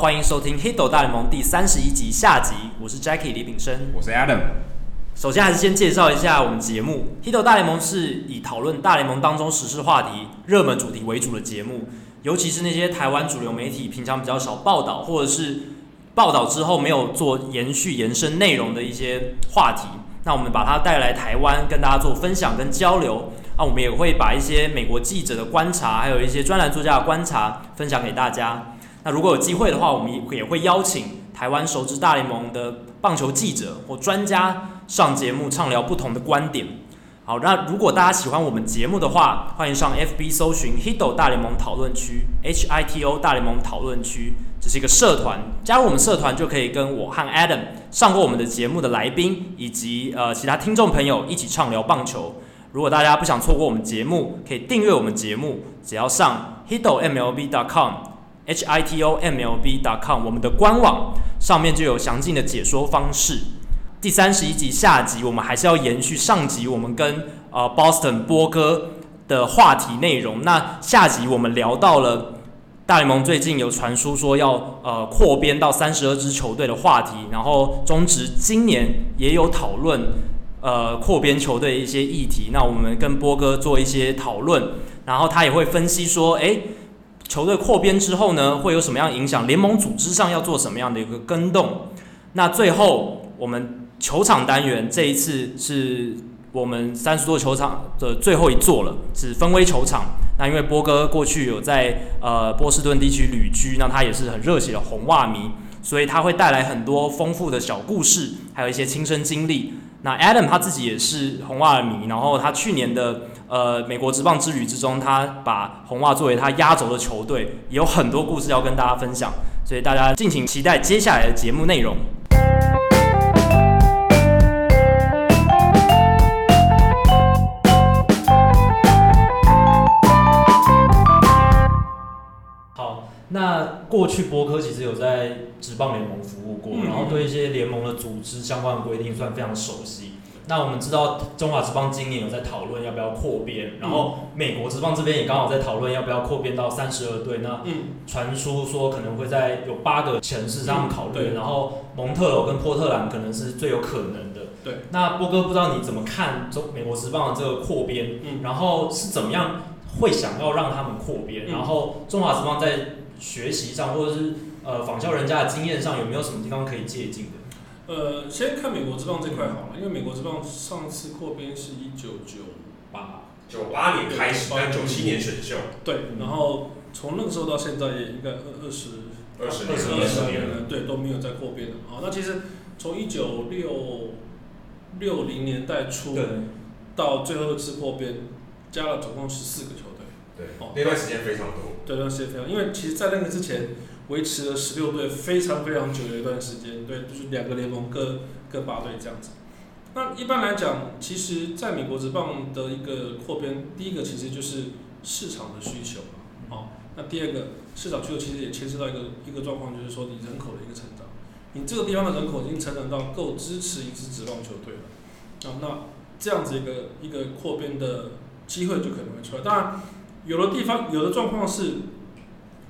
欢迎收听《Hito 大联盟》第三十一集下集，我是 Jackie 李炳生，我是 Adam。首先还是先介绍一下我们节目，《Hito 大联盟》是以讨论大联盟当中时事话题、热门主题为主的节目，尤其是那些台湾主流媒体平常比较少报道，或者是报道之后没有做延续延伸内容的一些话题，那我们把它带来台湾，跟大家做分享跟交流。那我们也会把一些美国记者的观察，还有一些专栏作家的观察分享给大家。那如果有机会的话，我们也会邀请台湾熟知大联盟的棒球记者或专家上节目畅聊不同的观点。好，那如果大家喜欢我们节目的话，欢迎上 FB 搜寻 Hito 大联盟讨论区 H I T O 大联盟讨论区，这是一个社团，加入我们社团就可以跟我和 Adam 上过我们的节目的来宾以及呃其他听众朋友一起畅聊棒球。如果大家不想错过我们节目，可以订阅我们节目，只要上 HitoMLB.com h i t o m l b. dot com，我们的官网上面就有详尽的解说方式。第三十一集下集，我们还是要延续上集我们跟呃 Boston 波哥的话题内容。那下集我们聊到了大联盟最近有传出说要呃扩编到三十二支球队的话题，然后中职今年也有讨论。呃，扩编球队一些议题，那我们跟波哥做一些讨论，然后他也会分析说，诶，球队扩编之后呢，会有什么样影响？联盟组织上要做什么样的一个更动？那最后我们球场单元这一次是我们三十座球场的最后一座了，是芬威球场。那因为波哥过去有在呃波士顿地区旅居，那他也是很热血的红袜迷，所以他会带来很多丰富的小故事，还有一些亲身经历。那 Adam 他自己也是红袜迷，然后他去年的呃美国职棒之旅之中，他把红袜作为他压轴的球队，也有很多故事要跟大家分享，所以大家敬请期待接下来的节目内容。那过去博科其实有在职棒联盟服务过，然后对一些联盟的组织相关的规定算非常熟悉。那我们知道中华职棒今年有在讨论要不要扩编，然后美国职棒这边也刚好在讨论要不要扩编到三十二队。那传出说可能会在有八个城市这样考虑，然后蒙特娄跟波特兰可能是最有可能的。对，那波哥不知道你怎么看中美国职棒的这个扩编，然后是怎么样会想要让他们扩编，然后中华职棒在学习上，或者是呃仿效人家的经验上，有没有什么地方可以借鉴的？呃，先看美国之棒这块好了，因为美国之棒上次扩编是一九九八九八年开始，但九七年选秀。对，然后从那个时候到现在也应该二二十二十二十年了，对，都没有再扩编了。啊，那其实从一九六六零年代初到最后一次扩编，加了总共十四个球队。对，哦，那段时间非常多。对，那段时间非常，因为其实，在那个之前，维持了十六队非常非常久的一段时间。对，就是两个联盟各各八队这样子。那一般来讲，其实在美国职棒的一个扩编，第一个其实就是市场的需求。哦，那第二个市场需求其实也牵涉到一个一个状况，就是说你人口的一个成长。你这个地方的人口已经成长到够支持一支职棒球队了。啊，那这样子一个一个扩编的机会就可能会出来。当然。有的地方，有的状况是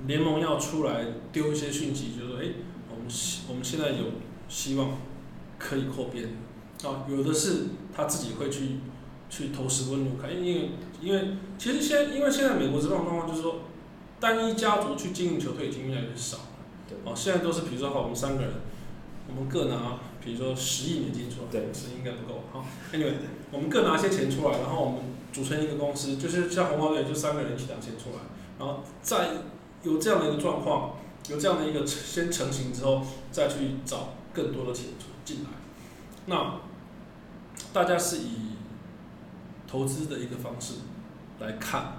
联盟要出来丢一些讯息，就是说，哎，我们我们现在有希望可以扩编啊。有的是他自己会去去投石问路看，因为因为其实现在因为现在美国这种状况就是说，单一家族去经营球队已经越来越少了。对。哦，现在都是比如说，好，我们三个人，我们各拿，比如说十亿美金出来，对，是应该不够。好，Anyway，我们各拿一些钱出来，然后我们。组成一个公司，就是像红袜队，就三个人一起拿钱出来，然后再有这样的一个状况，有这样的一个先成型之后，再去找更多的钱进来。那大家是以投资的一个方式来看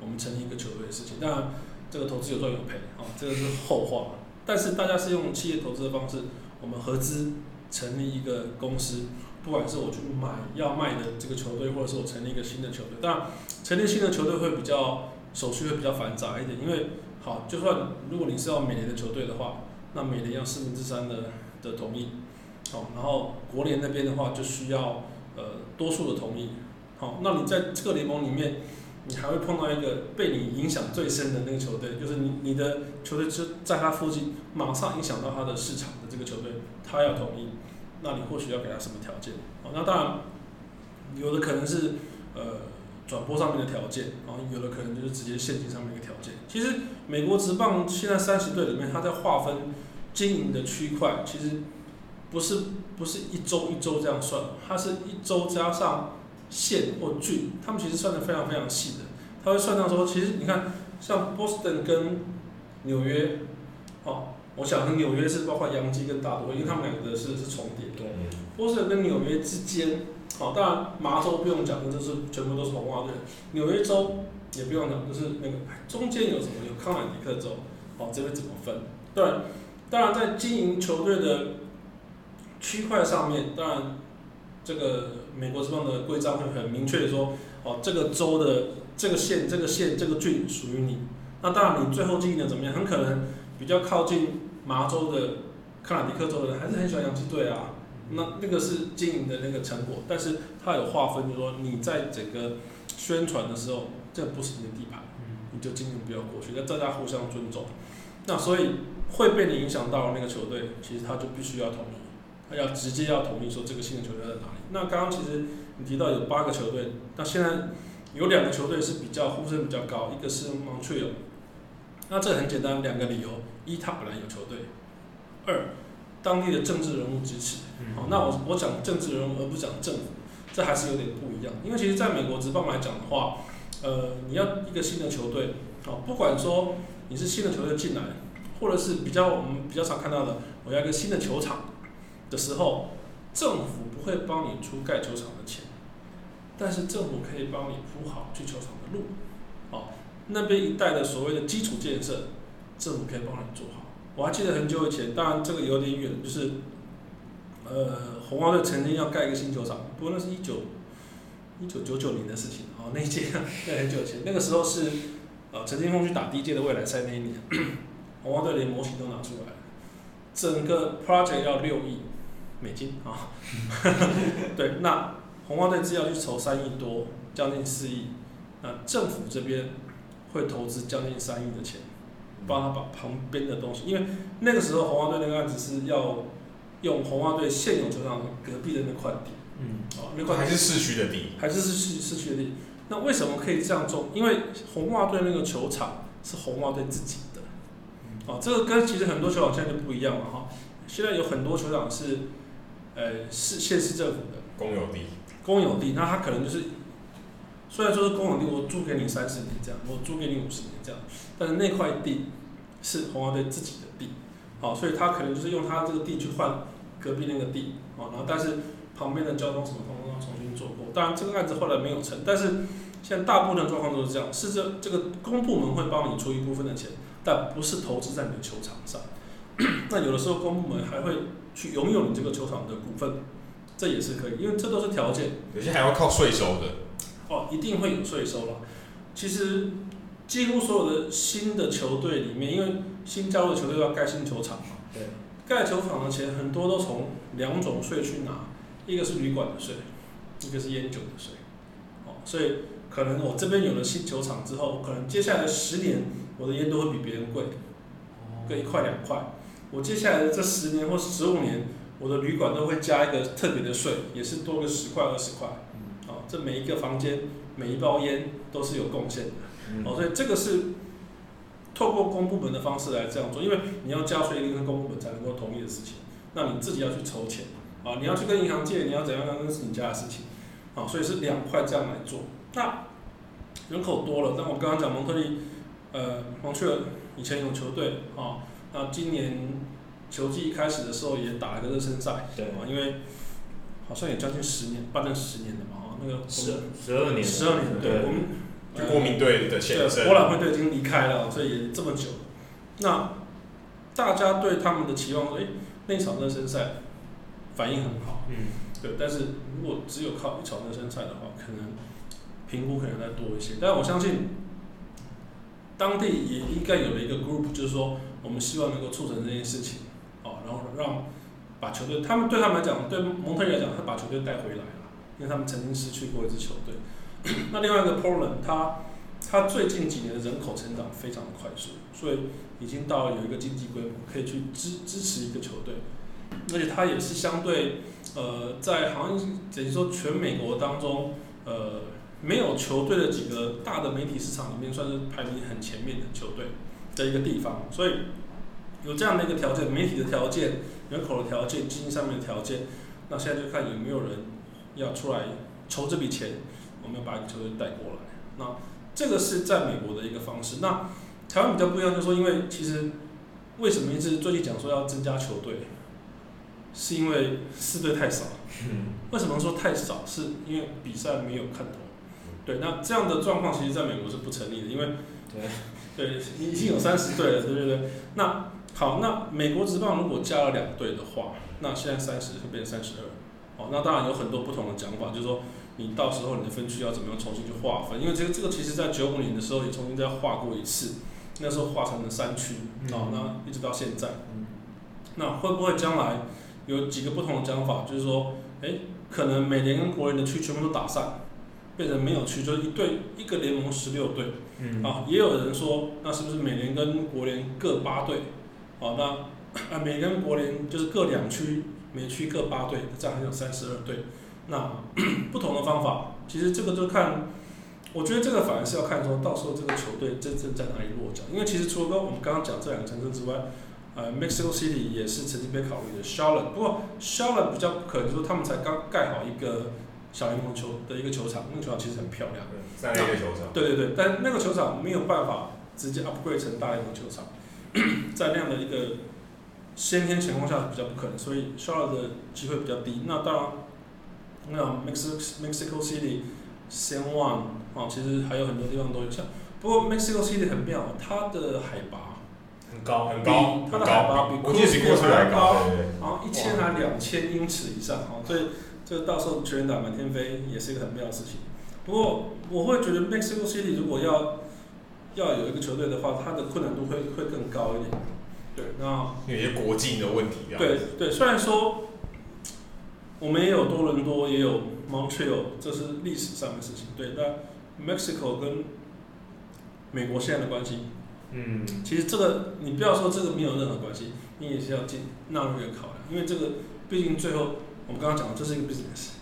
我们成立一个球队的事情。当然，这个投资有赚有赔啊，这个是后话。但是大家是用企业投资的方式，我们合资成立一个公司。不管是我去买要卖的这个球队，或者是我成立一个新的球队，当然成立新的球队会比较手续会比较繁杂一点，因为好，就算如果你是要美联的球队的话，那美联要四分之三的的同意，好，然后国联那边的话就需要呃多数的同意，好，那你在这个联盟里面，你还会碰到一个被你影响最深的那个球队，就是你你的球队就在他附近，马上影响到他的市场的这个球队，他要同意，那你或许要给他什么条件？好，那当然，有的可能是呃转播上面的条件，然后有的可能就是直接现金上面的条件。其实美国职棒现在三十队里面，它在划分经营的区块，其实不是不是一周一周这样算，它是一周加上。县或郡，他们其实算的非常非常细的。他会算到说，其实你看，像波士顿跟纽约，哦，我想跟纽约是包括洋基跟大都会，因为他们两个的是是重叠。对。波士顿跟纽约之间，哦，当然麻州不用讲，就是全部都是红袜队。纽约州也不用讲，就是那个中间有什么？有康乃狄克州，哦，这边怎么分？对。当然，在经营球队的区块上面，当然。这个美国职棒的规章会很明确的说，哦，这个州的这个县、这个县、这个郡属于你。那当然，你最后经营的怎么样？很可能比较靠近麻州的康乃狄克州的人还是很喜欢洋基队啊。那那个是经营的那个成果，但是它有划分，就是说你在整个宣传的时候，这不是你的地盘，你就尽量不要过去，那大家互相尊重。那所以会被你影响到的那个球队，其实他就必须要同意。他要直接要同意说这个新的球队在哪里？那刚刚其实你提到有八个球队，那现在有两个球队是比较呼声比较高，一个是 Montreal。那这很简单，两个理由：一，他本来有球队；二，当地的政治人物支持。好，那我我讲政治人物而不讲政府，这还是有点不一样。因为其实在美国职棒来讲的话，呃，你要一个新的球队，好，不管说你是新的球队进来，或者是比较我们比较常看到的，我要一个新的球场。的时候，政府不会帮你出盖球场的钱，但是政府可以帮你铺好去球场的路，哦，那边一带的所谓的基础建设，政府可以帮你做好。我还记得很久以前，当然这个有点远，就是，呃，红花队曾经要盖一个新球场，不过那是一九一九九九年的事情，哦，那一届在很久以前，那个时候是，呃，陈金峰去打第一届的未来赛那一年，红花队连模型都拿出来了，整个 project 要六亿。美金啊，对，那红花队只要去筹三亿多，将近四亿，那政府这边会投资将近三亿的钱，帮他把旁边的东西，因为那个时候红花队那个案子是要用红袜队现有球场隔壁的那块地，嗯，哦，那块还是市区的地，还是市区市区的地，那为什么可以这样做？因为红袜队那个球场是红袜队自己的，哦，这个跟其实很多球场现在就不一样了哈，现在有很多球场是。呃，市县市政府的公有地，公有地，那他可能就是，虽然说是公有地，我租给你三十年这样，我租给你五十年这样，但是那块地是红袜队自己的地，好，所以他可能就是用他这个地去换隔壁那个地，哦，然后但是旁边的交通什么通通要重新做过，当然这个案子后来没有成，但是现在大部分的状况都是这样，是这这个公部门会帮你出一部分的钱，但不是投资在你的球场上，那有的时候公部门还会。去拥有你这个球场的股份，这也是可以，因为这都是条件。有些还要靠税收的。哦，一定会有税收了。其实几乎所有的新的球队里面，因为新加入的球队要盖新球场嘛，对，盖球场的钱很多都从两种税去拿，一个是旅馆的税，一个是烟酒的税。哦，所以可能我这边有了新球场之后，可能接下来十年我的烟都会比别人贵，贵一块两块。我接下来的这十年或十五年，我的旅馆都会加一个特别的税，也是多个十块二十块。哦，这每一个房间、每一包烟都是有贡献的。哦，所以这个是透过公部门的方式来这样做，因为你要加税，一定是公部门才能够同意的事情。那你自己要去筹钱，啊，你要去跟银行借，你要怎样，那是你家的事情。啊，所以是两块这样来做。那人口多了，那我刚刚讲蒙特利，呃，蒙特以前有球队，啊。那今年球季一开始的时候也打了个热身赛，对啊，因为好像也将近十年，办了十年了嘛，哈，那个十十二年，十二年，对，我们就国民队的前身，博览会队已经离开了，所以也这么久。那大家对他们的期望说，哎，那场热身赛反应很好，嗯，对，但是如果只有靠一场热身赛的话，可能评估可能再多一些，但我相信。当地也应该有了一个 group，就是说，我们希望能够促成这件事情，哦，然后让把球队，他们对他们来讲，对蒙特利尔来讲，他把球队带回来了，因为他们曾经失去过一支球队。那另外一个 Portland，他它最近几年的人口成长非常的快速，所以已经到有一个经济规模可以去支支持一个球队，而且它也是相对呃在好像等于说全美国当中呃没有球队的几个大的媒体市场里面算是排名很前面的球队的一个地方，所以有这样的一个条件，媒体的条件、人口的条件、经济上面的条件，那现在就看有没有人要出来筹这笔钱，我们要把一个球队带过来，那。这个是在美国的一个方式。那台湾比较不一样，就是说，因为其实为什么一直最近讲说要增加球队，是因为四队太少。为什么说太少？是因为比赛没有看头。对，那这样的状况其实在美国是不成立的，因为对对，已经有三十队了，对不对？那好，那美国职棒如果加了两队的话，那现在三十会变成三十二。哦，那当然有很多不同的讲法，就是说。你到时候你的分区要怎么样重新去划分？因为这个这个其实在九五年的时候也重新再划过一次，那时候划成了三区，哦，那一直到现在，那会不会将来有几个不同的讲法？就是说，哎，可能美联跟国联的区全部都打散，变成没有区，就是一队一个联盟十六队，啊，也有人说，那是不是美联跟国联各八队？哦，那啊美联跟国联就是各两区，每区各八队，这样还有三十二队。那 不同的方法，其实这个就看，我觉得这个反而是要看说，到时候这个球队真正在哪里落脚。因为其实除了刚我们刚刚讲这两个城市之外，呃，Mexico City 也是曾经被考虑的 s h a r l o t t e 不过 s h a r l o t t e 比较不可能，就是说他们才刚盖好一个小联盟球的一个球场，那个球场其实很漂亮，三 A 的球场，对对对，但那个球场没有办法直接 upgrade 成大联盟球场，在那样的一个先天情况下比较不可能，所以 Charlotte 的机会比较低。那当然。那 Mexico Mexico City San Juan 啊，其实还有很多地方都有像，不过 Mexico City 很妙，它的海拔很高很高，它的海拔比国际级过去还高，然后一千还两千英尺以上哦，所以这到时候全员打满天飞也是一个很妙的事情。不过我会觉得 Mexico City 如果要要有一个球队的话，它的困难度会会更高一点。对，那有些国境的问题啊。对对，虽然说。我们也有多伦多，也有 Montreal，这是历史上的事情。对，那 Mexico 跟美国现在的关系，嗯，其实这个你不要说这个没有任何关系，你也是要进纳入一个考量，因为这个毕竟最后我们刚刚讲的这是一个 business，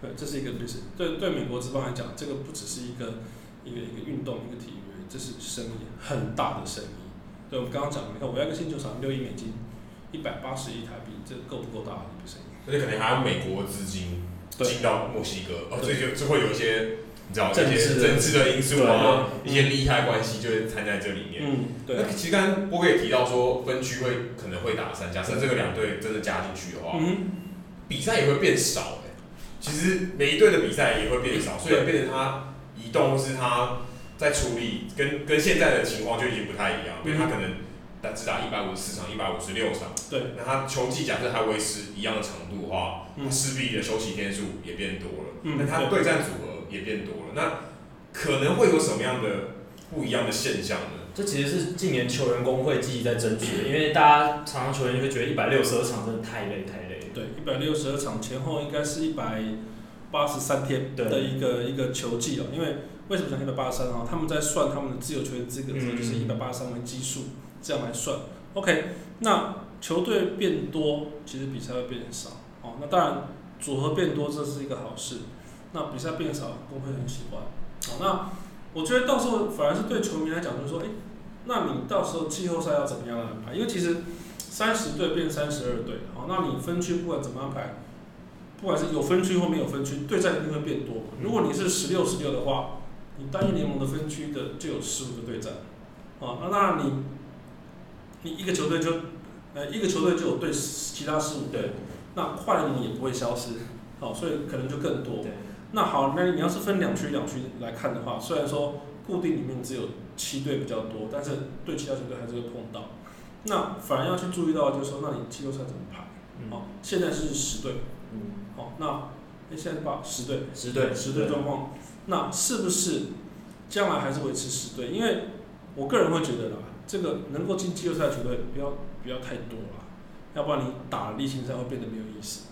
对，这是一个 business。对对，美国职棒来讲，这个不只是一个一个一个运动，一个体育，这是生意很大的生意。对，我们刚刚讲的，你看我要一个新球场六亿美金，一百八十亿台币，这够不够大的一个生意？而且可能还有美国资金进到墨西哥，哦，这就就会有一些你知道这些政治的因素啊，一些利害关系就会掺在这里面。嗯，对。那其实刚刚波哥也提到说，分区会可能会打散，假设这个两队真的加进去的话，嗯，比赛也会变少哎。其实每一队的比赛也会变少，所以变成他移动是他在处理，跟跟现在的情况就已经不太一样，因为他可能。但只打一百五十四场，一百五十六场。对。那他球季假设还维持一样的长度的话，嗯，势必的休息天数也变多了。嗯。那他对战组合也变多了，嗯，那可能会有什么样的不一样的现象呢？这其实是近年球员工会积极在争取的，因为大家常常球员就会觉得一百六十二场真的太累太累。对，一百六十二场前后应该是一百八十三天的一个一个球季哦。因为为什么讲一百八十三啊？他们在算他们的自由球员资格的时候，就是以一百八十三为基数。这样来算，OK，那球队变多，其实比赛会变少，哦，那当然组合变多这是一个好事，那比赛变少，工会很喜欢，好，那我觉得到时候反而是对球迷来讲，就是说，诶，那你到时候季后赛要怎么样安排？因为其实三十队变三十二队，好，那你分区不管怎么安排，不管是有分区或没有分区，对战一定会变多。如果你是十六十六的话，你单一联盟的分区的就有十五个对战，啊，那那你。你一个球队就，呃，一个球队就有对其他十五队，那跨联盟也不会消失，好，所以可能就更多。那好，那你要是分两区两区来看的话，虽然说固定里面只有七队比较多，但是对其他球队还是会碰到。那反而要去注意到，就是说，那你季后赛怎么排？好，现在是十队，好，那哎，现在把十队，十队，十队状况，那是不是将来还是维持十队？因为我个人会觉得啦。这个能够进季后赛的球队不要不要太多了，要不然你打例行赛会变得没有意思。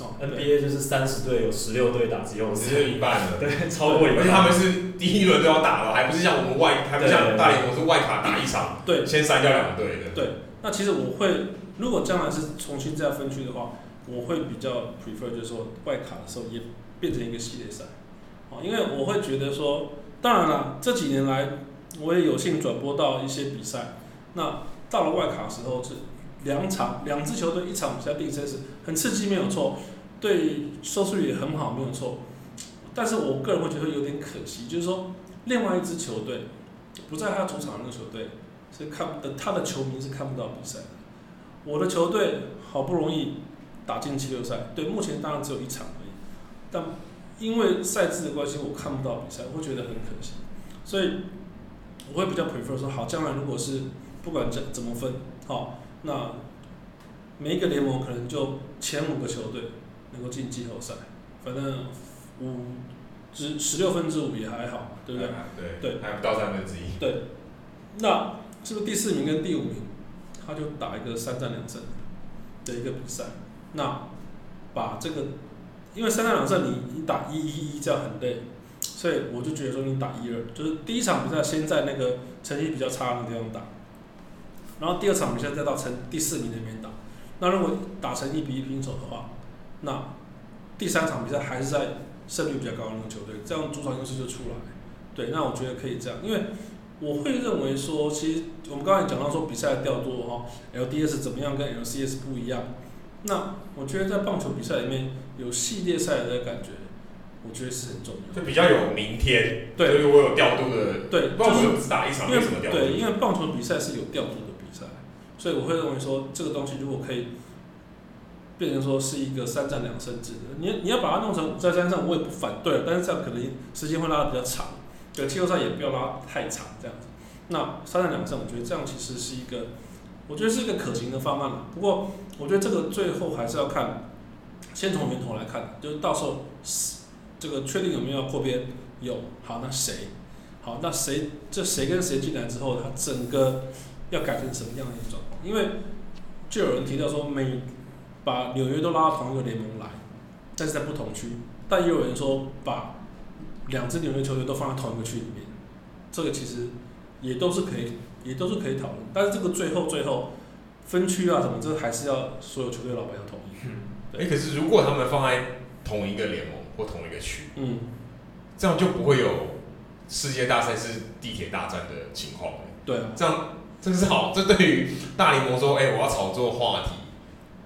哦，NBA 就是三十队有十六队打季后赛，只是一半了。对，超过一半。而且他们是第一轮都要打了，还不是像我们外，还不像大联盟是外卡打一场，对，先筛掉两队的。对，那其实我会，如果将来是重新再分区的话，我会比较 prefer 就是说外卡的时候也变成一个系列赛，哦，因为我会觉得说，当然了，这几年来我也有幸转播到一些比赛，那到了外卡时候是两场，两支球队一场比赛定生死，很刺激没有错，对收视率也很好没有错，但是我个人会觉得有点可惜，就是说另外一支球队不在他主场的那个球队是看的，他的球迷是看不到比赛的，我的球队好不容易打进季后赛，对，目前当然只有一场而已，但因为赛制的关系，我看不到比赛，我会觉得很可惜，所以我会比较 prefer 说，好，将来如果是不管怎怎么分，好，那每一个联盟可能就前五个球队能够进季后赛，反正五十十六分之五也还好，对不对？对对，还不到三分之一。对，那是不是第四名跟第五名，他就打一个三战两胜的一个比赛？那把这个，因为三战两胜你你打一一一这样很累，所以我就觉得说你打一二，就是第一场比赛先在那个成绩比较差的地方打，然后第二场比赛再到成第四名那边打。那如果打成一比一平手的话，那第三场比赛还是在胜率比较高的那个球队，这样主场优势就出来。对，那我觉得可以这样，因为我会认为说，其实我们刚才讲到说比赛的调度哈，LDS 怎么样跟 LCS 不一样。那我觉得在棒球比赛里面有系列赛的感觉，我觉得是很重要，就比较有明天。对，所以我有调度的。对，就是打一场没什么调度。对，因为棒球比赛是有调度的比赛，所以我会认为说这个东西如果可以变成说是一个三战两胜制的，你你要把它弄成五战三胜，我也不反对，但是这样可能时间会拉的比较长，对，季后赛也不要拉太长这样子。那三战两胜，我觉得这样其实是一个。我觉得是一个可行的方案，不过我觉得这个最后还是要看，先从源头来看，就是到时候这个确定有没有要扩编，有，好，那谁，好，那谁，这谁跟谁进来之后，他整个要改成什么样的一个状况？因为就有人提到说，每把纽约都拉到同一个联盟来，但是在不同区，但也有人说把两支纽约球队都放在同一个区里面，这个其实也都是可以。也都是可以讨论，但是这个最后最后分区啊什么，这还是要所有球队老板要同意。嗯，哎、可是如果他们放在同一个联盟或同一个区，嗯，这样就不会有世界大赛是地铁大战的情况。对啊，这样这个是好，这对于大联盟说，哎、欸，我要炒作话题，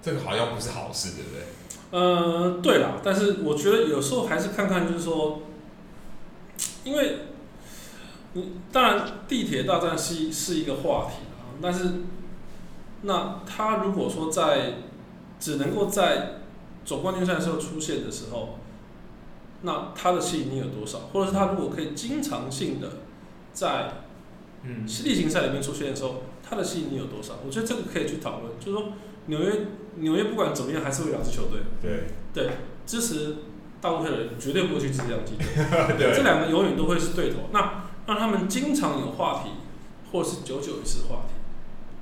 这个好像不是好事，对不对？呃，对啦，但是我觉得有时候还是看看，就是说，因为。当然，地铁大战是是一个话题啊，但是那他如果说在只能够在总冠军赛的时候出现的时候，那他的吸引力有多少？或者是他如果可以经常性的在嗯例行赛里面出现的时候，他的吸引力有多少？我觉得这个可以去讨论。就是说，纽约纽约不管怎么样，还是会两支球队。对对，支持大部分人绝对不会去支持两支球队。对，这两个永远都会是对头。那让他们经常有话题，或是久久一次话题。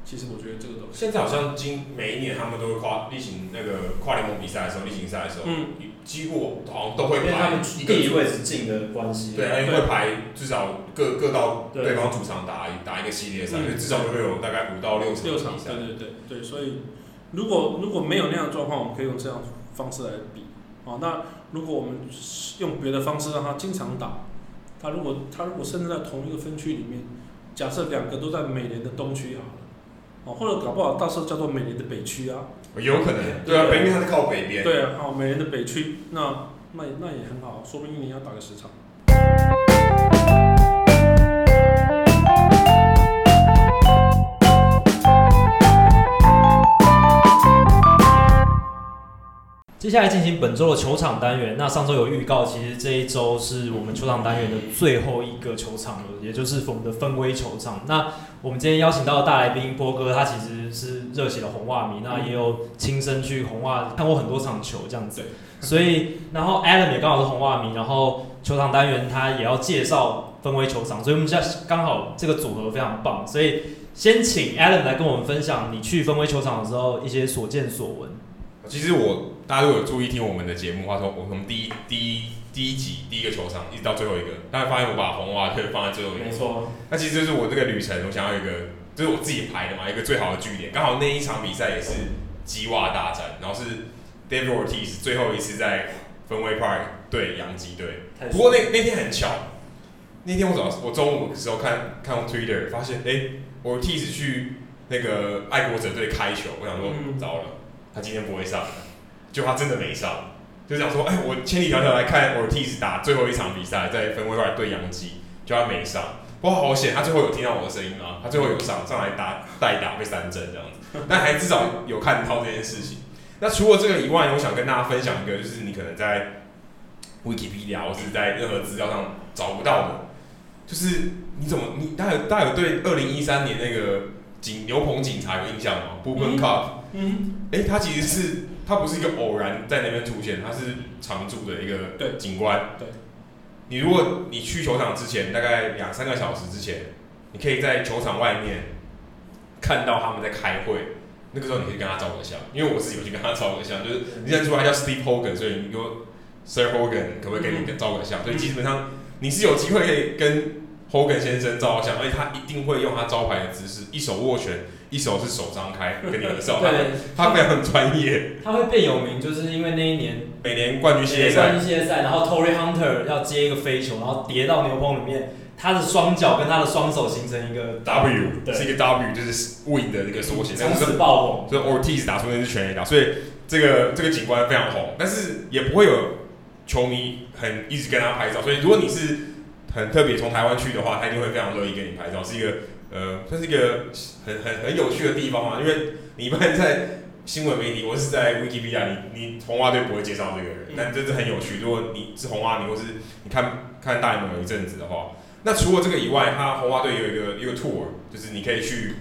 其实我觉得这个东西，现在好像今每一年他们都会跨例行那个跨联盟比赛的时候，例行赛的时候，嗯，几乎好像都会排地理位置近的关系，对，因为会排至少各各到对方主场打一打一个系列赛，因为至少都会有大概五到六场六场，对对对对，所以如果如果没有那样的状况，我们可以用这样的方式来比。啊，那如果我们用别的方式让他经常打。他如果他如果甚至在同一个分区里面，假设两个都在美联的东区好了，哦，或者搞不好到时候叫做美联的北区啊，有可能，对啊，北面它是靠北边，对啊，哦，美联的北区，那那那也很好，说不定一年要打个十场。接下来进行本周的球场单元。那上周有预告，其实这一周是我们球场单元的最后一个球场了，也就是我们的分威球场。那我们今天邀请到的大来宾波哥，他其实是热血的红袜迷，那也有亲身去红袜看过很多场球这样子。所以，然后 Adam 也刚好是红袜迷，然后球场单元他也要介绍分威球场，所以我们现在刚好这个组合非常棒。所以先请 Adam 来跟我们分享你去分威球场的时候一些所见所闻。其实我大家如果有注意听我们的节目的话，从我从第一第一第一集第一个球场一直到最后一个，大家发现我把红袜队放在最后一个。没错。那其实就是我这个旅程，我想要一个，就是我自己排的嘛，一个最好的据点。刚好那一场比赛也是鸡袜大战，然后是 David Ortiz 最后一次在 Fenway Park 对洋基队。不过那那天很巧，那天我早我中午的时候看看 Twitter，发现哎，Ortiz 去那个爱国者队开球，我想说糟了。他今天不会上，就他真的没上，就想说，哎，我千里迢迢来看 Ortiz 打最后一场比赛，在 Fenway Park 对杨基，就他没上，不过好险，他最后有听到我的声音啊，他最后有上上来打 代打被三振这样子，但还至少有看到这件事情。那除了这个以外，我想跟大家分享一个，就是你可能在 Wikipedia 或是在任何资料上找不到的，就是你怎么你大家大家有对二零一三年那个警牛棚警察有印象吗？Bubba Cup 嗯，哎、欸，他其实是他不是一个偶然在那边出现，他是常驻的一个警官。对，对你如果你去球场之前，大概两三个小时之前，你可以在球场外面看到他们在开会。那个时候你可以跟他照个相，因为我自己有去跟他照个相，就是你认出他叫 Steve Hogan，所以你说 Sir Hogan 可不可以给你照个相？嗯、所以基本上你是有机会可以跟 Hogan 先生照个相，而且他一定会用他招牌的姿势，一手握拳。一手是手张开跟你合照，对，他非常专业。他会变有名，就是因为那一年每年冠军系列赛，冠军系列赛，然后 Torii Hunter 要接一个飞球，然后跌到牛棚里面，他的双脚跟他的双手形成一个 W，对是一个 W，就是 Win 的一个缩写。从此爆红，所以 Ortiz 打出那支全垒打，所以这个这个景观非常红，但是也不会有球迷很一直跟他拍照。所以如果你是很特别从台湾去的话，他一定会非常乐意跟你拍照，是一个。呃，这是一个很很很有趣的地方嘛，因为你一般在新闻媒体或是在 Wikipedia，你你红袜队不会介绍这个人，但这是很有趣。如果你是红袜迷，或是你看看大联盟有一阵子的话，那除了这个以外，他红袜队有一个一个 tour，就是你可以去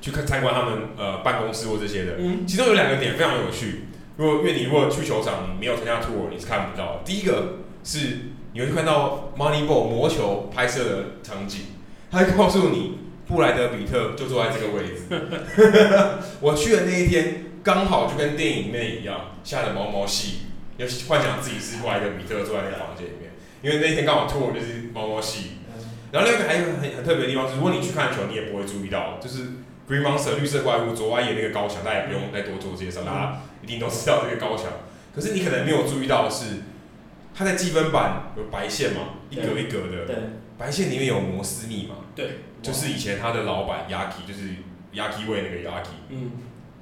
去看参观他们呃办公室或这些的。嗯，其中有两个点非常有趣。如果因为你如果去球场你没有参加 tour，你是看不到的。第一个是你会看到 Moneyball 魔球拍摄的场景。他会告诉你，布莱德比特就坐在这个位置。我去的那一天，刚好就跟电影里面一样，下了毛毛细雨，尤其幻想自己是布莱德比特坐在那个房间里面，因为那天刚好 tour 就是毛毛细雨。然后另外一个还有很很特别的地方是，如果你去看球，你也不会注意到，就是 Green Monster 绿色怪物左外野那个高墙，大家也不用再多做介绍，大家一定都知道这个高墙。可是你可能没有注意到的是，它在积分板有白线嘛，一格一格的。对。白线里面有摩斯密码，对，就是以前他的老板 Yaki，就是 Yaki Way 那个 Yaki，嗯，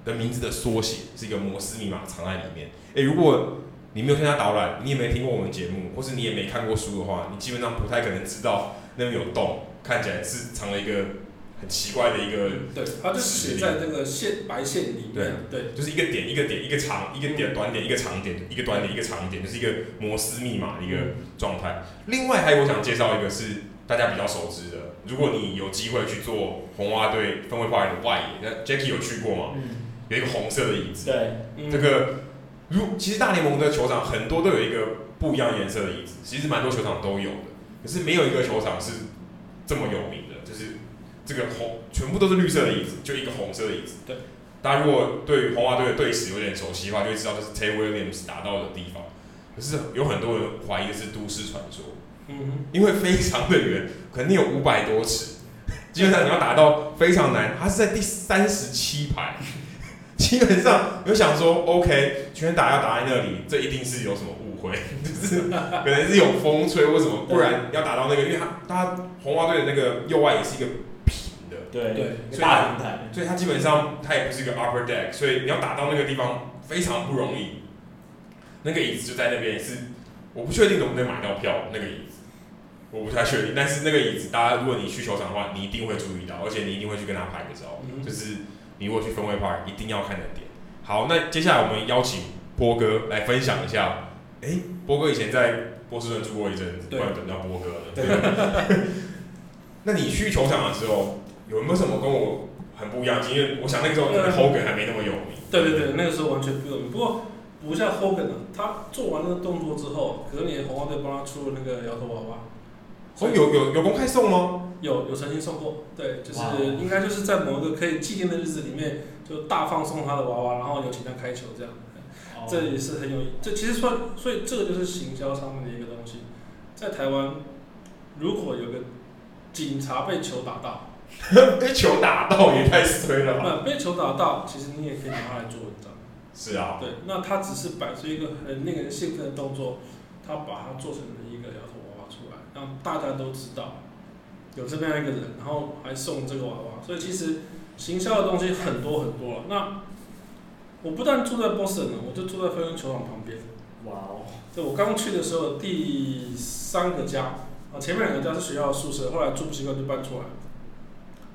的名字的缩写是一个摩斯密码藏在里面。哎、欸，如果你没有参加导览，你也没听过我们节目，或是你也没看过书的话，你基本上不太可能知道那边有洞，看起来是藏了一个很奇怪的一个。对，它就写在那个线白线里面。对对，就是一个点一个点一个长一个点短点一个长点一个短点一个长点，就是一个摩斯密码的一个状态。另外还有我想介绍一个是。大家比较熟知的，如果你有机会去做红袜队分位化的外野，那 Jackie 有去过吗？嗯、有一个红色的椅子。对，嗯、这个如其实大联盟的球场很多都有一个不一样颜色的椅子，其实蛮多球场都有的，可是没有一个球场是这么有名这个红全部都是绿色的椅子，就一个红色的椅子。对，大家如果对红袜队的队史有点熟悉的话，就会知道这是 Ted Williams 打到的地方。可是有很多人怀疑的是都市传说。嗯，因为非常的远，肯定有五百多尺，基本上你要打到非常难。它是在第三十七排，基本上有想说，OK，全打要打在那里，这一定是有什么误会，就是可能是有风吹或什么，不然要打到那个，因为它它红袜队的那个右外也是一个对对，所以它所以它基本上它也不是一个 upper deck，所以你要打到那个地方非常不容易。那个椅子就在那边，是我不确定能不能买到票，那个椅子。我不太确定，但是那个椅子，大家如果你去球场的话，你一定会注意到，而且你一定会去跟他拍个照。嗯、就是你如果去 Fenway Park，一定要看的点。好，那接下来我们邀请波哥来分享一下。哎、欸，波哥以前在波士顿住过一阵子，不然怎么叫波哥了？对。对 那你去球场的时候，有没有什么跟我很不一样？因为我想那个时候 Hogan 还没那么有名。对对对，那个时候完全不有名。不过不像 Hogan 啊他做完那个动作之后，隔年红袜队帮他出了那个摇头娃娃。哦，有有有公开送吗？有有曾经送过，对，就是应该就是在某一个可以纪念的日子里面，就大放送他的娃娃，然后有请他开球这样。哦、这也是很有意义，这其实说，所以这个就是行销上面的一个东西。在台湾，如果有个警察被球打到，被球打到也太衰了吧？那被球打到，其实你也可以拿它来做文章。是啊。对，那他只是摆出一个很令人兴奋的动作，他把它做成了一个摇头娃娃出来，让大家都知道有这么样一个人，然后还送这个娃娃。所以其实行销的东西很多很多了。那我不但住在波士顿，我就住在飞鹰球场旁边。哇哦！就我刚去的时候，第三个家啊，前面两个家是学校的宿舍，后来住不习惯就搬出来。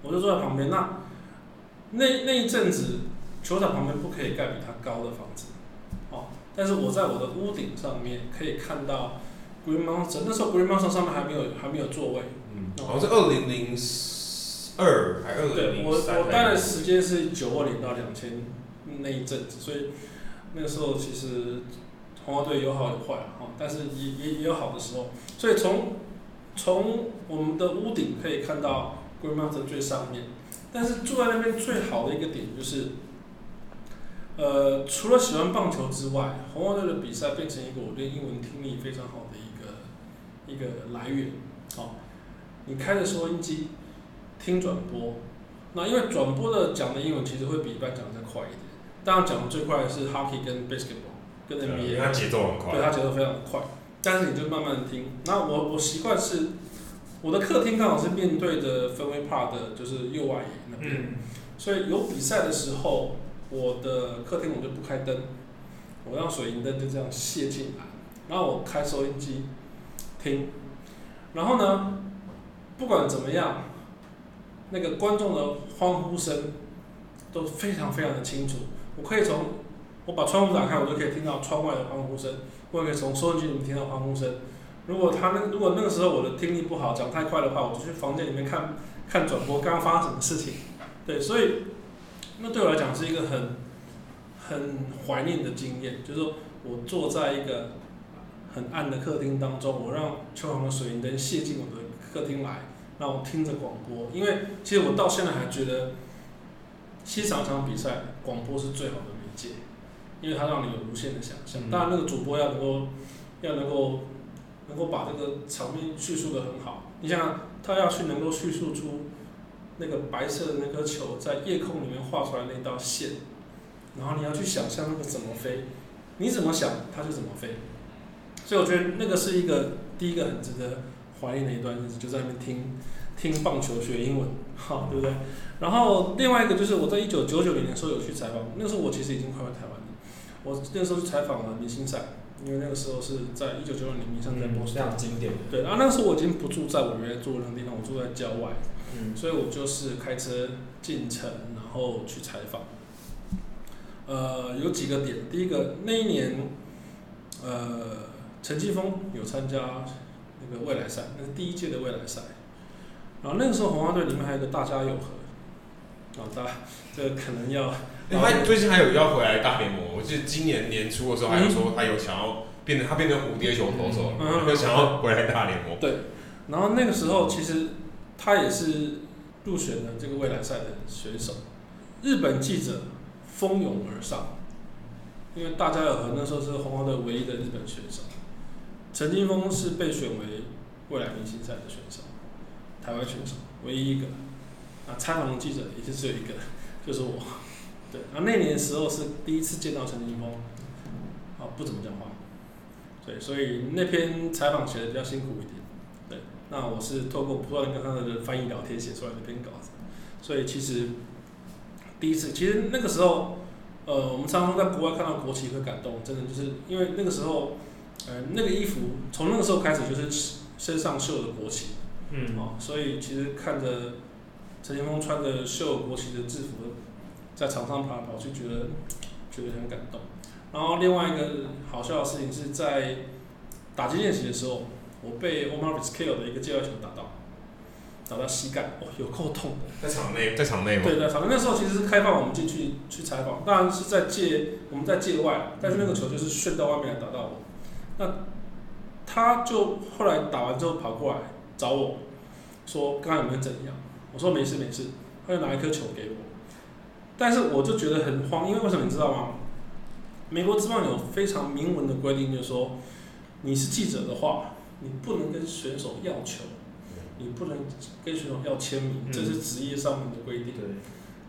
我就坐在旁边。那那那一阵子，球场旁边不可以盖比它高的房子，哦。但是我在我的屋顶上面可以看到 Green Mountain，那时候 Green Mountain 上面还没有还没有座位。嗯。好像是二零零二还是二零零三？对，我我待的时间是九二年到两千。那一阵子，所以那个时候其实红花队有好有坏啊，但是也也也有好的时候。所以从从我们的屋顶可以看到 Green Mountain 最上面，但是住在那边最好的一个点就是，呃，除了喜欢棒球之外，红袜队的比赛变成一个我对英文听力非常好的一个一个来源。哦，你开着收音机听转播，那因为转播的讲的英文其实会比一般讲的再快一点。当然讲的最快的是 hockey 跟 basketball，跟 NBA，它节奏很快，对，它节奏非常快。但是你就慢慢听。那我我习惯是，我的客厅刚好是面对着 Fenway Park 的，就是右外野那边，嗯、所以有比赛的时候，我的客厅我就不开灯，我让水银灯就这样泄进来，然后我开收音机听，然后呢，不管怎么样，那个观众的欢呼声都非常非常的清楚。我可以从我把窗户打开，我就可以听到窗外的欢呼声；我也可以从收音机里面听到欢呼声。如果他那如果那个时候我的听力不好，讲太快的话，我就去房间里面看看转播，刚刚发生什么事情。对，所以那对我来讲是一个很很怀念的经验，就是说我坐在一个很暗的客厅当中，我让球场的水银灯泄进我的客厅来，让我听着广播。因为其实我到现在还觉得。欣赏场比赛，广播是最好的媒介，因为它让你有无限的想象。当然，那个主播要能够，要能够，能够把这个场面叙述得很好。你想，他要去能够叙述出那个白色的那颗球在夜空里面画出来那道线，然后你要去想象那个怎么飞，你怎么想它就怎么飞。所以我觉得那个是一个第一个很值得怀念的一段日子，就在那边听听棒球学英文，好，对不对？然后另外一个就是我在一九九九年的时候有去采访，那时候我其实已经快回台湾了。我那时候去采访了明星赛，因为那个时候是在一九九六年明星赛在波士顿，非常经典。对，然后那时候我已经不住在我原来住的那个地方，我住在郊外，嗯，所以我就是开车进城，然后去采访。呃，有几个点，第一个那一年，呃，陈继峰有参加那个未来赛，那是第一届的未来赛。然后那个时候红花队里面还有一个大家友和。老大，这个可能要。他最近还有要回来大联盟，我记得今年年初的时候还有说他有想要变成他变成蝴蝶球投手，嗯、就想要回来大联盟。对，然后那个时候其实他也是入选了这个未来赛的选手。日本记者蜂拥而上，因为大家友和那时候是红花队唯一的日本选手。陈金峰是被选为未来明星赛的选手，台湾选手唯一一个。啊，采访的记者也是只有一个，就是我。对，啊，那年的时候是第一次见到陈金锋，啊，不怎么讲话。对，所以那篇采访写的比较辛苦一点。对，那我是透过不断跟他的翻译聊天写出来的篇稿子。所以其实第一次，其实那个时候，呃，我们常常在国外看到国旗会感动，真的就是因为那个时候，呃，那个衣服从那个时候开始就是身上绣的国旗。嗯。哦，所以其实看着。陈金锋穿着绣国旗的制服，在场上跑来跑去，觉得觉得很感动。然后另外一个好笑的事情是在打击练习的时候，我被 Omar Vizquel 的一个界外球打到，打到膝盖，哦，有够痛的。在场内，在场内吗？对，在场内。那时候其实是开放我们进去去采访，当然是在界，我们在界外，但是那个球就是顺到外面来打到我。那他就后来打完之后跑过来，找我说刚刚有没有怎样？我说没事没事，他就拿一颗球给我。但是我就觉得很慌，因为为什么你知道吗？美国职棒有非常明文的规定，就是说你是记者的话，你不能跟选手要球，你不能跟选手要签名，这是职业上面的规定。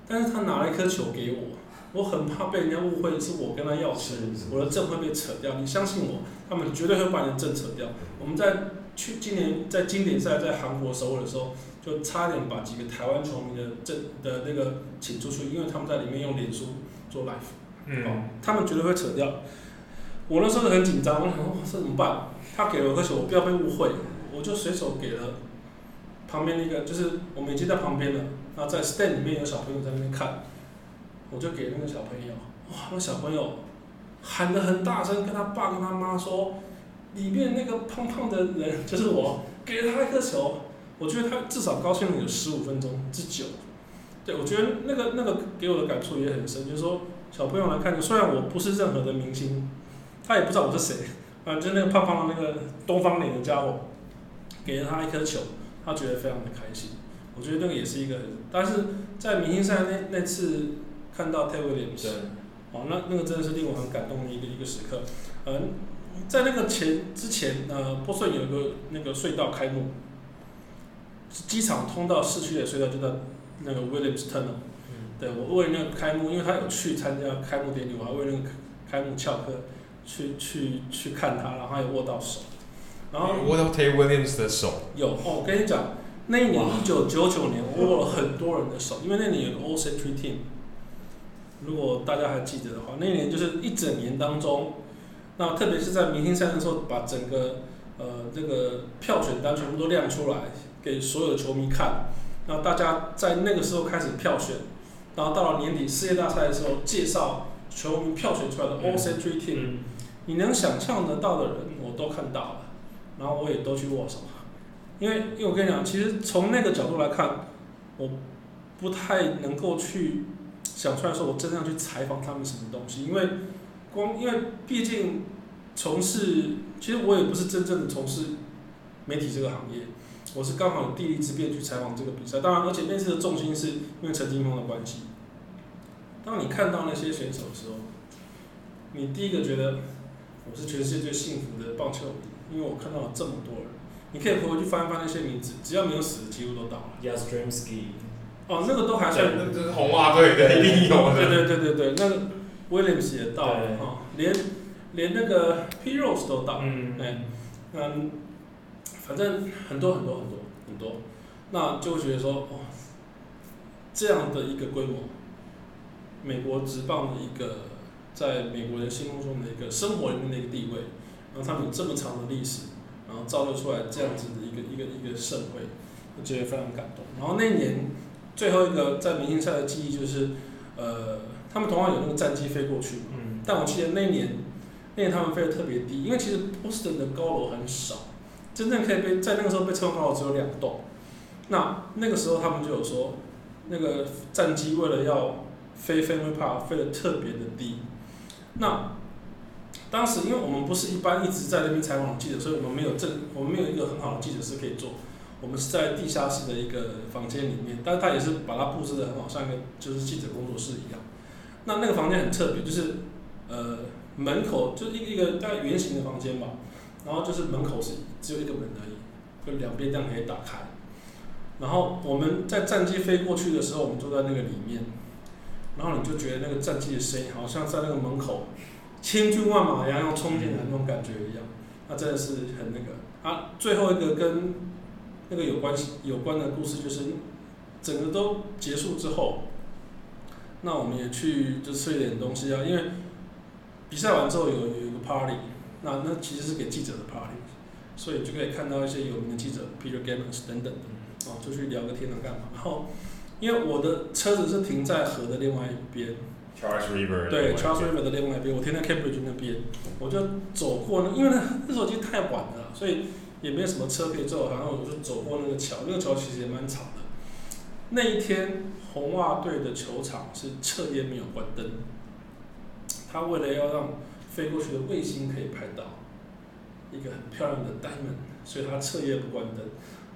但是他拿了一颗球给我，我很怕被人家误会是我跟他要球，我的证会被扯掉。你相信我，他们绝对会把你的证扯掉。我们在去今年在经典赛在韩国首尔的时候。就差点把几个台湾球迷的这的那个请出去，因为他们在里面用脸书做 live，嗯，哦，他们绝对会扯掉。我那时候很紧张，我想说这怎么办？他给了我个球，我不要被误会，我就随手给了旁边那个，就是我们已经在旁边了，然后在 stand 里面有小朋友在那边看，我就给那个小朋友，哇，那小朋友喊得很大声，跟他爸跟他妈说，里面那个胖胖的人就是我，给了他一个球。我觉得他至少高兴了有十五分钟之久，对，我觉得那个那个给我的感触也很深，就是说小朋友来看，虽然我不是任何的明星，他也不知道我是谁，啊，就那个胖胖的那个东方脸的家伙，给了他一颗球，他觉得非常的开心。我觉得那个也是一个，但是在明星赛那那次看到 Ted Williams，哦，那那个真的是令我很感动的一个一个时刻。嗯，在那个前之前，呃，波士顿有一个那个隧道开幕。机场通到市区的隧道就在那个 Williams Tunnel，嗯，对，我为那个开幕，因为他有去参加开幕典礼，我还为那个开幕翘课去去去看他，然后还有握到手，然后握到 Ted Williams 的手。有哦，我跟你讲，那一年一九九九年，我握了很多人的手，因为那年有个 All Century Team，如果大家还记得的话，那一年就是一整年当中，那特别是在明星赛的时候，把整个呃这个票选单全部都亮出来。给所有的球迷看，然后大家在那个时候开始票选，然后到了年底世界大赛的时候介绍球迷票选出来的 All Century Team，嗯，你能想象得到的人我都看到了，然后我也都去握手，因为因为我跟你讲，其实从那个角度来看，我不太能够去想出来说我真正去采访他们什么东西，因为光因为毕竟从事，其实我也不是真正的从事媒体这个行业。我是刚好有地利之便去采访这个比赛，当然，而且那次的重心是因为陈金锋的关系。当你看到那些选手的时候，你第一个觉得我是全世界最幸福的棒球迷，因为我看到了这么多人。你可以回去翻一翻那些名字，只要没有死的，几乎都到了。Yastrzemski 哦，那个都还算。那这是红袜队的，一定有的。对对对对对，那个 Williams 也到了啊，连连那个 Pete Rose 都到。嗯哎。嗯。反正很多很多很多很多，那就会觉得说，哦，这样的一个规模，美国职棒的一个在美国人心目中的一个生活里面的一个地位，然后他们有这么长的历史，然后造就出来这样子的一个一个一个盛会，我觉得非常感动。然后那年最后一个在明星赛的记忆就是，呃，他们同样有那个战机飞过去嘛，嗯，但我记得那年那年他们飞的特别低，因为其实波士顿的高楼很少。真正可以被在那个时候被称号的只有两栋，那那个时候他们就有说，那个战机为了要飞 Fenway Park 飞得特别的低，那当时因为我们不是一般一直在那边采访记者，所以我们没有正我们没有一个很好的记者室可以做，我们是在地下室的一个房间里面，但是他也是把它布置得很好，像一个就是记者工作室一样。那那个房间很特别，就是呃门口就是一个一个大概圆形的房间吧。然后就是门口是只有一个门而已，就两边这样可以打开。然后我们在战机飞过去的时候，我们坐在那个里面，然后你就觉得那个战机的声音好像在那个门口千军万马一样要冲进来那种感觉一样，那真的是很那个。啊，最后一个跟那个有关系有关的故事就是，整个都结束之后，那我们也去就吃一点东西啊，因为比赛完之后有有一个 party。那那其实是给记者的 party，所以就可以看到一些有名的记者，Peter Gammons 等等的，哦，就去聊个天啊干嘛。然后，因为我的车子是停在河的另外一边，Charles River，对，Charles River 的另外一边，我停在 Cambridge 那边，我就走过那，因为那那时候已经太晚了，所以也没有什么车可以坐，然后我就走过那个桥，那个桥其实也蛮长的。那一天，红袜队的球场是彻夜没有关灯，他为了要让飞过去的卫星可以拍到一个很漂亮的 diamond，所以它彻夜不关灯。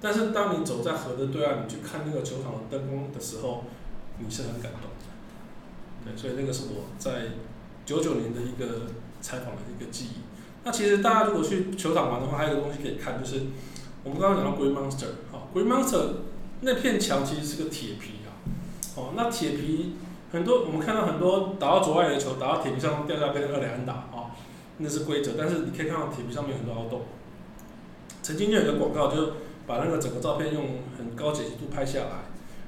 但是当你走在河的对岸，你去看那个球场的灯光的时候，你是很感动的。对，所以那个是我在九九年的一个采访的一个记忆。那其实大家如果去球场玩的话，还有一个东西可以看，就是我们刚刚讲到 Green Monster，好，Green Monster 那片墙其实是个铁皮啊，哦，那铁皮很多，我们看到很多打到左外野的球，打到铁皮上掉下来变成二垒安打啊，那是规则，但是你可以看到铁皮上面有很多凹洞。曾经就有一个广告，就把那个整个照片用很高解析度拍下来，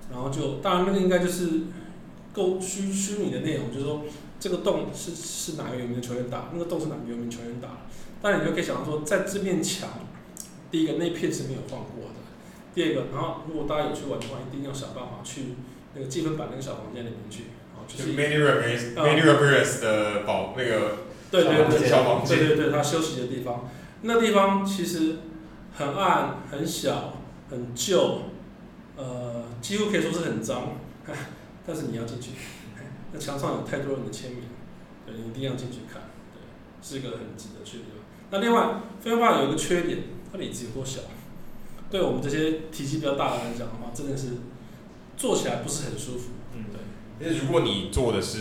然后就当然那个应该就是够虚虚拟的内容，就是说这个洞是是哪个有名的球员打，那个洞是哪个有名球员打。当然你就可以想到说，在这面墙，第一个那片是没有换过的，第二个，然后如果大家有去玩的话，一定要想办法去那个积分板那个小房间里面去，就是 Manny Ramirez，Manny Ramirez 的保那个对对对小房间，对对对，他休息的地方，那地方其实很暗、很小、很旧，呃，几乎可以说是很脏，但是你要进去，那墙上有太多人的签名，对，你一定要进去看，对，是一个很值得去的地方。那另外，飞轮法有一个缺点，它的椅子有多小，对我们这些体积比较大的来讲的话，真的是坐起来不是很舒服。嗯，对。因为如果你坐的是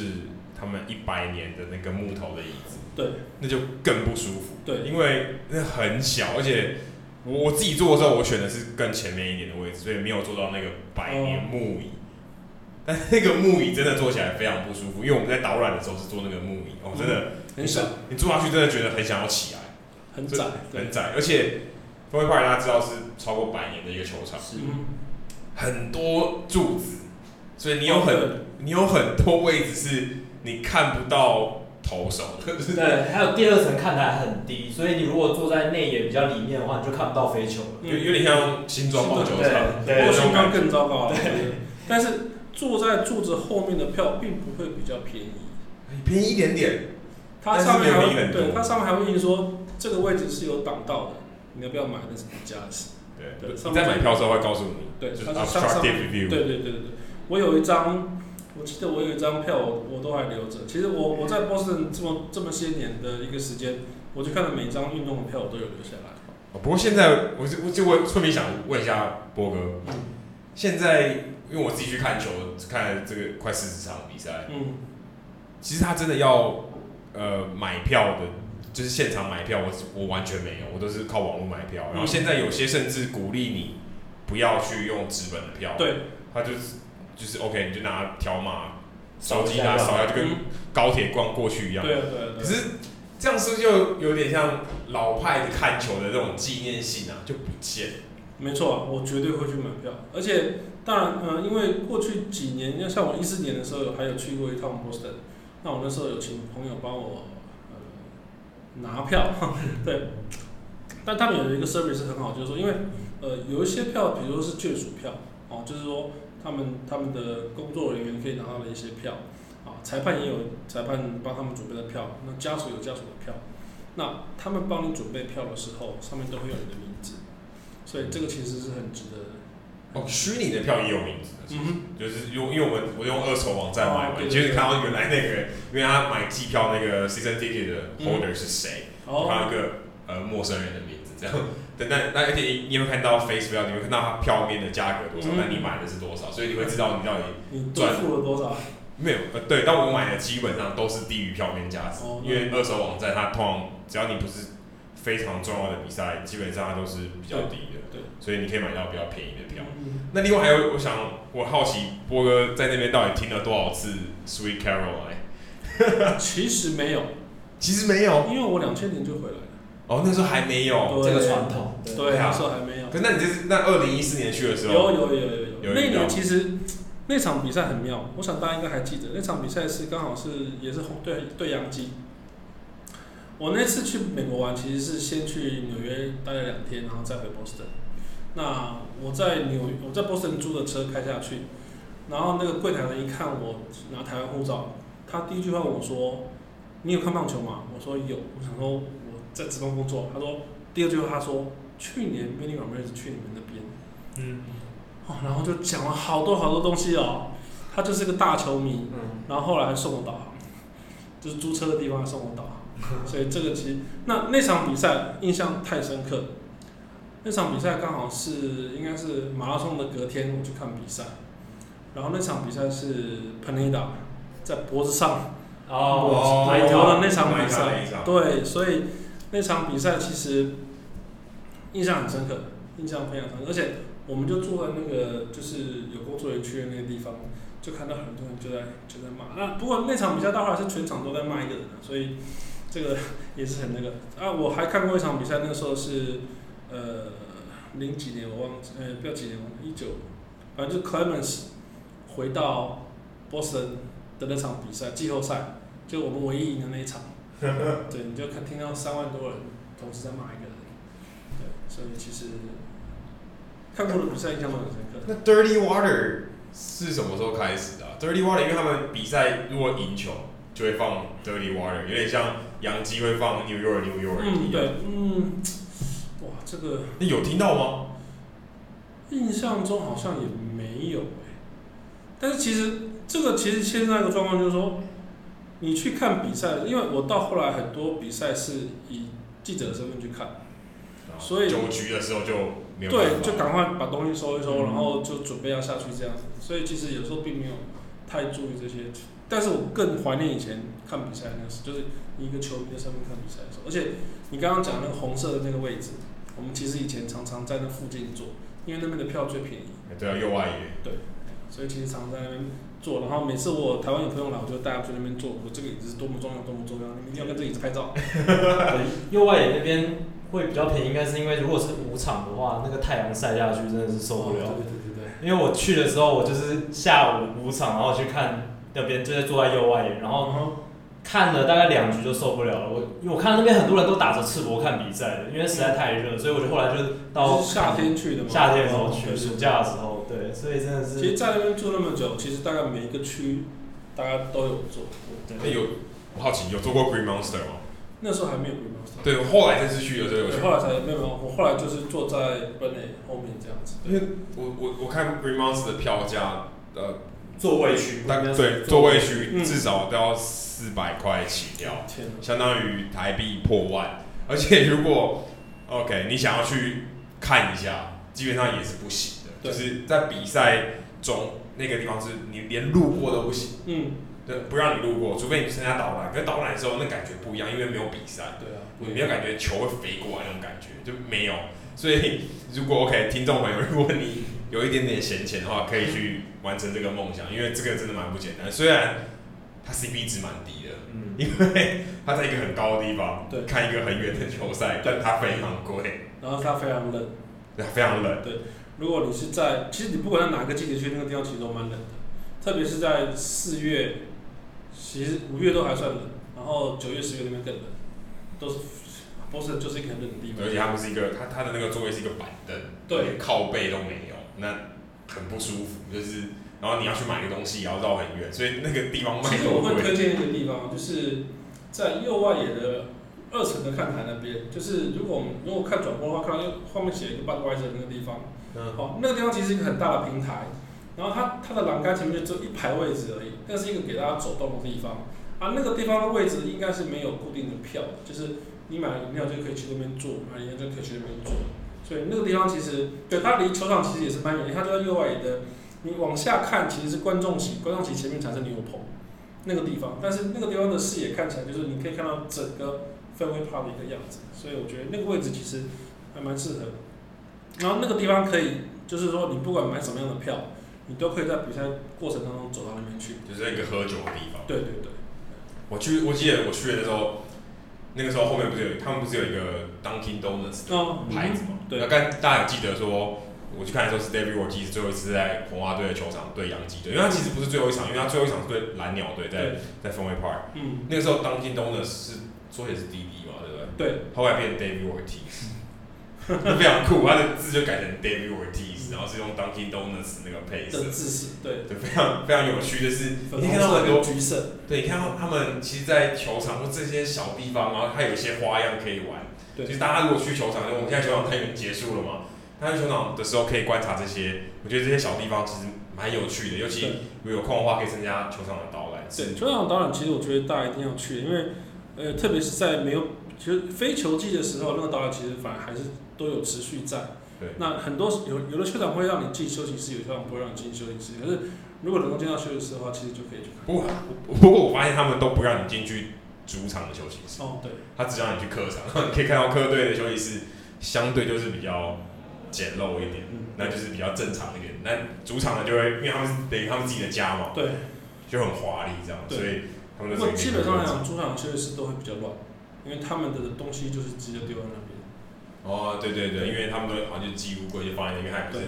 他们一百年的那个木头的椅子，对，那就更不舒服。对，因为那很小，而且我我自己坐的时候，我选的是更前面一点的位置，所以没有坐到那个百年木椅。哦、但那个木椅真的坐起来非常不舒服，因为我们在导览的时候是坐那个木椅，哦，真的、嗯、很小，你坐下去真的觉得很想要起来。很窄，很窄，而且风威派大家知道是超过百年的一个球场，是很多柱子，所以你有很、哦、你有很多位置是你看不到投手的，对，还有第二层看台很低，所以你如果坐在内野比较里面的话，你就看不到飞球了，有有点像新庄棒球场，对，比新庄更糟糕，对，但是坐在柱子后面的票并不会比较便宜，便宜一点点，它上面还会对，它上面还会印说。这个位置是有挡道的，你要不要买那是你家的事。对，对，你在买票的时候会告诉你。对，就是对对对对，我有一张，我记得我有一张票，我我都还留着。其实我我在波士顿这么这么些年的一个时间，我就看了每一张运动的票，我都有留下来。不过现在我就我就我特别想问一下波哥，嗯，现在因为我自己去看球，看这个快四十场比赛，嗯，其实他真的要呃买票的。就是现场买票，我我完全没有，我都是靠网络买票。然后现在有些甚至鼓励你不要去用纸本的票，对，他就是就是 OK，你就拿条码手机拿扫一下，就跟高铁逛过去一样。对对对。可是这样是不是就有点像老派的看球的那种纪念性啊？就不见。没错啊，我绝对会去买票。而且当然，嗯，因为过去几年，要像我一四年的时候，还有去过一趟波士顿，那我那时候有请朋友帮我呃。拿票，对，但他们有一个 service 是很好，就是说，因为呃有一些票，比如说是眷属票，哦，就是说他们他们的工作人员可以拿到的一些票，啊，裁判也有裁判帮他们准备的票，那家属有家属的票，那他们帮你准备票的时候，上面都会有你的名字，所以这个其实是很值得。哦，虚拟的票也有名字，嗯，就是用因为我们我用二手网站买嘛，其实看到原来那个人，因为他买机票那个 season ticket 的 holder 是谁，哦，看到一个呃陌生人的名字这样，等那那而且你你会看到 Facebook，你会看到它票面的价格多少，那你买的是多少，所以你会知道你到底你赚付了多少。没有，呃，对，但我买的基本上都是低于票面价值，因为二手网站它通常只要你不是非常重要的比赛，基本上它都是比较低的，对，所以你可以买到比较便宜的票。那另外还有，我想我好奇波哥在那边到底听了多少次《Sweet Caroline》？其实没有，其实没有，因为我两千年就回来了。哦，那时候还没有这个传统，对，对啊，那时候还没有。可那你就是那二零一四年去的时候？有有有有有，有。那年其实那场比赛很妙，我想大家应该还记得，那场比赛是刚好是也是红对对洋基。我那次去美国玩，其实是先去纽约待了两天，然后再回波士顿。那我在纽，我在波士顿租的车开下去，然后那个柜台人一看我拿台湾护照，他第一句话问我说：“你有看棒球吗？”我说有。我想说我在职棒工作。他说第二句话他说：“去年 Manny Ramirez 去你们那边。”嗯。哦，然后就讲了好多好多东西哦。他就是个大球迷。嗯。然后后来还送我导航，就是租车的地方还送我导航。所以这个其实那那场比赛印象太深刻。那场比赛刚好是应该是马拉松的隔天，我去看比赛，然后那场比赛是 Pineda 在脖子上哦，奶头的那场比赛，对，所以那场比赛其实印象很深刻，印象非常深刻，而且我们就坐在那个就是有工作人员区的那个地方，就看到很多人就在就在骂。那不过那场比赛到后来是全场都在骂一个人，所以这个也是很那个啊。我还看过一场比赛，那个时候是呃零几年我忘记，呃不要几年，一九，反正就 Clemens 回到 Boston 的那场比赛季后赛，就我们唯一赢的那一场。对，你就看听到三万多人同时在骂一个人，对，所以其实看过的比赛印象都很深刻。那 Dirty Water 是什么时候开始的、啊、？Dirty Water 因为他们比赛如果赢球就会放 Dirty Water，有点像洋基会放 New York New York 嗯，对，嗯，哇，这个你有听到吗？印象中好像也没有哎、但是其实这个其实现在的状况就是说，你去看比赛，因为我到后来很多比赛是以记者的身份去看，所以九局的时候就没有对，就赶快把东西收一收，嗯然后就准备要下去这样子。所以其实有时候并没有太注意这些，但是我更怀念以前看比赛那个时，就是以一个球迷的身份看比赛的时候。而且你刚刚讲那个红色的那个位置，我们其实以前常常在那附近坐，因为那边的票最便宜。对啊，右外野。所以其实常在那边坐，然后每次我台湾有朋友来，我就带他去那边坐。我这个椅子是多么重要，多么重要，你们一定要跟这个椅子拍照。对，右外野那边会比较便宜，应该是因为如果是五场的话，那个太阳晒下去真的是受不了。哦对对对对因为我去的时候，我就是下午五场，然后去看那边，就在坐在右外野，然后看了大概两局就受不了了。我因为我看那边很多人都打着赤膊看比赛的，因为实在太热，所以我就后来就到夏天去的嘛。夏天的时候去，暑假的时候，对，所以真的是。其实，在那边住那么久，其实大概每一个区大家都有做过。那有我好奇，有做过 Green Monster 吗？那时候还没有 Green Monster。对，后来才是去的时候有去对，。后来才没有没有，我后来就是坐在 Burnett 后面这样子。因为我我我看 Green Monster 的票价，呃，座位区，大应该是对座位区嗯至少都要四百块起跳，相当于台币破万。而且如果 OK 你想要去看一下，基本上也是不行就是在比赛中那个地方是你连路过都不行，嗯，对，不让你路过，除非你参加导览。可是导览的时候那感觉不一样，因为没有比赛。对啊，你没有感觉球会飞过来那种感觉，就没有。所以如果 OK，听众朋友，如果你有一点点闲钱的话，可以去完成这个梦想，因为这个真的蛮不简单。虽然它 CP 值蛮低的，嗯，因为它在一个很高的地方，对看一个很远的球赛，但它非常贵，然后它非常冷。对，非常冷。对如果你是在，其实你不管在哪个季节去，那个地方其实都蛮冷的，特别是在四月，其实五月都还算冷，然后九月、十月那边更冷，都是波士顿就是一个很冷的地方。而且它不是一个，它它的那个座位是一个板凳，对连靠背都没有，那很不舒服。就是，然后你要去买个东西，也要绕很远，所以那个地方其实我会推。荐一个地方，就是在右外野的二层的看台那边，就是如果我们如果看转播的话，看到后面写一个 Budweiser 那个地方，嗯，哦，那个地方其实是一个很大的平台，然后它它的栏杆前面就只有一排位置而已，那是一个给大家走动的地方，啊，那个地方的位置应该是没有固定的票的，就是你买了饮料就可以去那边坐，买饮料就可以去那边坐，所以那个地方其实对它离球场其实也是蛮远，它就在右外野的，你往下看其实是观众席，观众席前面才是牛棚。那个地方，但是那个地方的视野看起来就是你可以看到整个氛围趴的一个样子，所以我觉得那个位置其实还蛮适合的。然后那个地方可以，就是说你不管买什么样的票，你都可以在比赛过程当中走到那边去。就是一个喝酒的地方。对对对，我去，我记得我去的时候，那个时候后面不是有，他们不是有一个 Dunkin' Donuts 的哦，牌子嘛？对那刚大家有记得说，我去看的时候是 David Ortiz 最后一次在红袜队的球场对洋基队，因为他其实不是最后一场，因为他最后一场是对蓝鸟队在在氛围 Park。嗯，那个时候 Dunkin' Donuts 是说也是 DD 嘛，对不对？对，后来变 David Ortiz，非常酷，他的字就改成 David Ortiz，然后是用 Dunkin' Donuts 那个配色。的，姿势，对，就非常非常有趣，就是你看到很多橘色，对，你看到他们其实，在球场或这些小地方，然后它有一些花样可以玩。对。就是大家如果去球场，因为我们现在球场它已经结束了嘛，他去球场的时候可以观察这些，我觉得这些小地方其实蛮有趣的，尤其如果有空的话，可以参加球场的导览。对，球场导览其实我觉得大家一定要去，因为呃，特别是在没有其实非球季的时候，那个导览其实反而还是都有持续在。对。那很多有有的球场会让你进休息室，有的球场不会让你进休息室。可是如果能够进到休息室的话，其实就可以去看。不过不过我发现他们都不让你进去主场的休息室。哦，对。他只让你去客场，你可以看到客队的休息室相对就是比较简陋一点，嗯、那就是比较正常一点。那主场的，就会因为他们等于他们自己的家嘛，对，就很华丽这样，所以他们就基本上来讲，主场休息室都会比较乱，因为他们的东西就是直接丢在那边。哦，对对对，因为他们都好像就寄乌龟就放在那边，还不是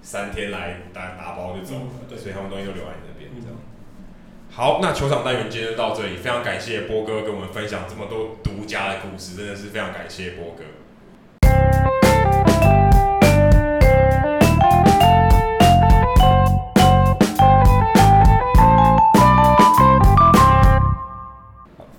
三天来打打包就走了，嗯，所以他们东西都留在那边这样。好，那球场单元今天就到这里，非常感谢波哥跟我们分享这么多独家的故事，真的是非常感谢波哥。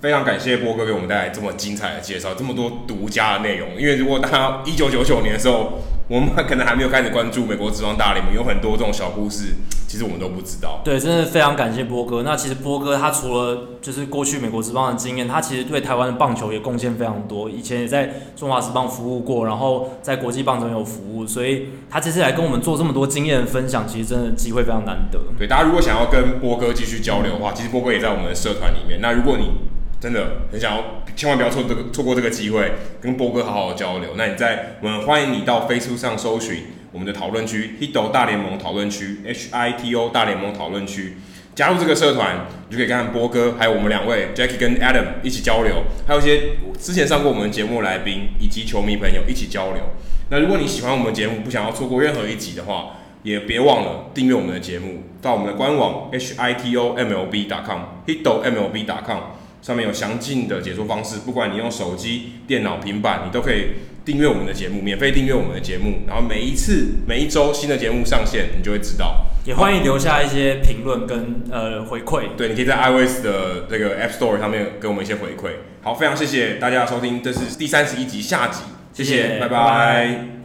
非常感谢波哥给我们带来这么精彩的介绍，这么多独家的内容。因为如果大家一九九九年的时候，我们可能还没有开始关注美国职棒大联盟，有很多这种小故事，其实我们都不知道。对，真的非常感谢波哥。那其实波哥他除了就是过去美国职棒的经验，他其实对台湾的棒球也贡献非常多。以前也在中华职棒服务过，然后在国际棒中有服务，所以他这次来跟我们做这么多经验的分享，其实真的机会非常难得。对，大家如果想要跟波哥继续交流的话，其实波哥也在我们的社团里面。那如果你真的很想要，千万不要错这个错过这个机会，跟波哥好好交流。那你在我们欢迎你到 Facebook 上搜寻我们的讨论区，Hito 大联盟讨论区，H I T O 大联盟讨论区，加入这个社团，你就可以跟波哥还有我们两位 Jackie 跟 Adam 一起交流，还有一些之前上过我们节目来宾以及球迷朋友一起交流。那如果你喜欢我们节目，不想要错过任何一集的话，也别忘了订阅我们的节目，到我们的官网 H I T O M L B 点 com Hito M L B 点 com 上面有详尽的解说方式，不管你用手机、电脑、平板，你都可以订阅我们的节目，免费订阅我们的节目。然后每一次、每一周新的节目上线，你就会知道。也欢迎留下一些评论跟呃回馈。对，你可以在 iOS 的这个 App Store 上面给我们一些回馈。好，非常谢谢大家的收听，这是第三十一集下集，谢谢，谢谢拜拜。拜拜。